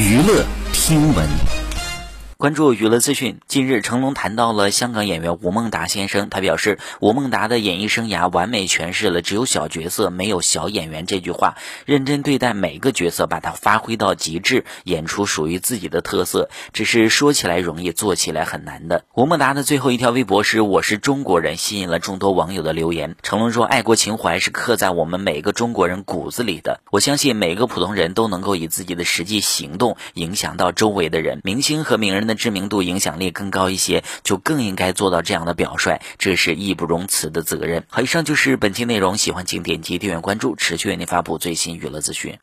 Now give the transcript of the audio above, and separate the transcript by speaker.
Speaker 1: 娱乐听闻。
Speaker 2: 关注娱乐资讯。近日，成龙谈到了香港演员吴孟达先生。他表示，吴孟达的演艺生涯完美诠释了“只有小角色，没有小演员”这句话。认真对待每个角色，把它发挥到极致，演出属于自己的特色。只是说起来容易，做起来很难的。吴孟达的最后一条微博是“我是中国人”，吸引了众多网友的留言。成龙说：“爱国情怀是刻在我们每个中国人骨子里的。我相信每个普通人都能够以自己的实际行动影响到周围的人。明星和名人。”知名度、影响力更高一些，就更应该做到这样的表率，这是义不容辞的责任。好，以上就是本期内容，喜欢请点击订阅关注，持续为您发布最新娱乐资讯。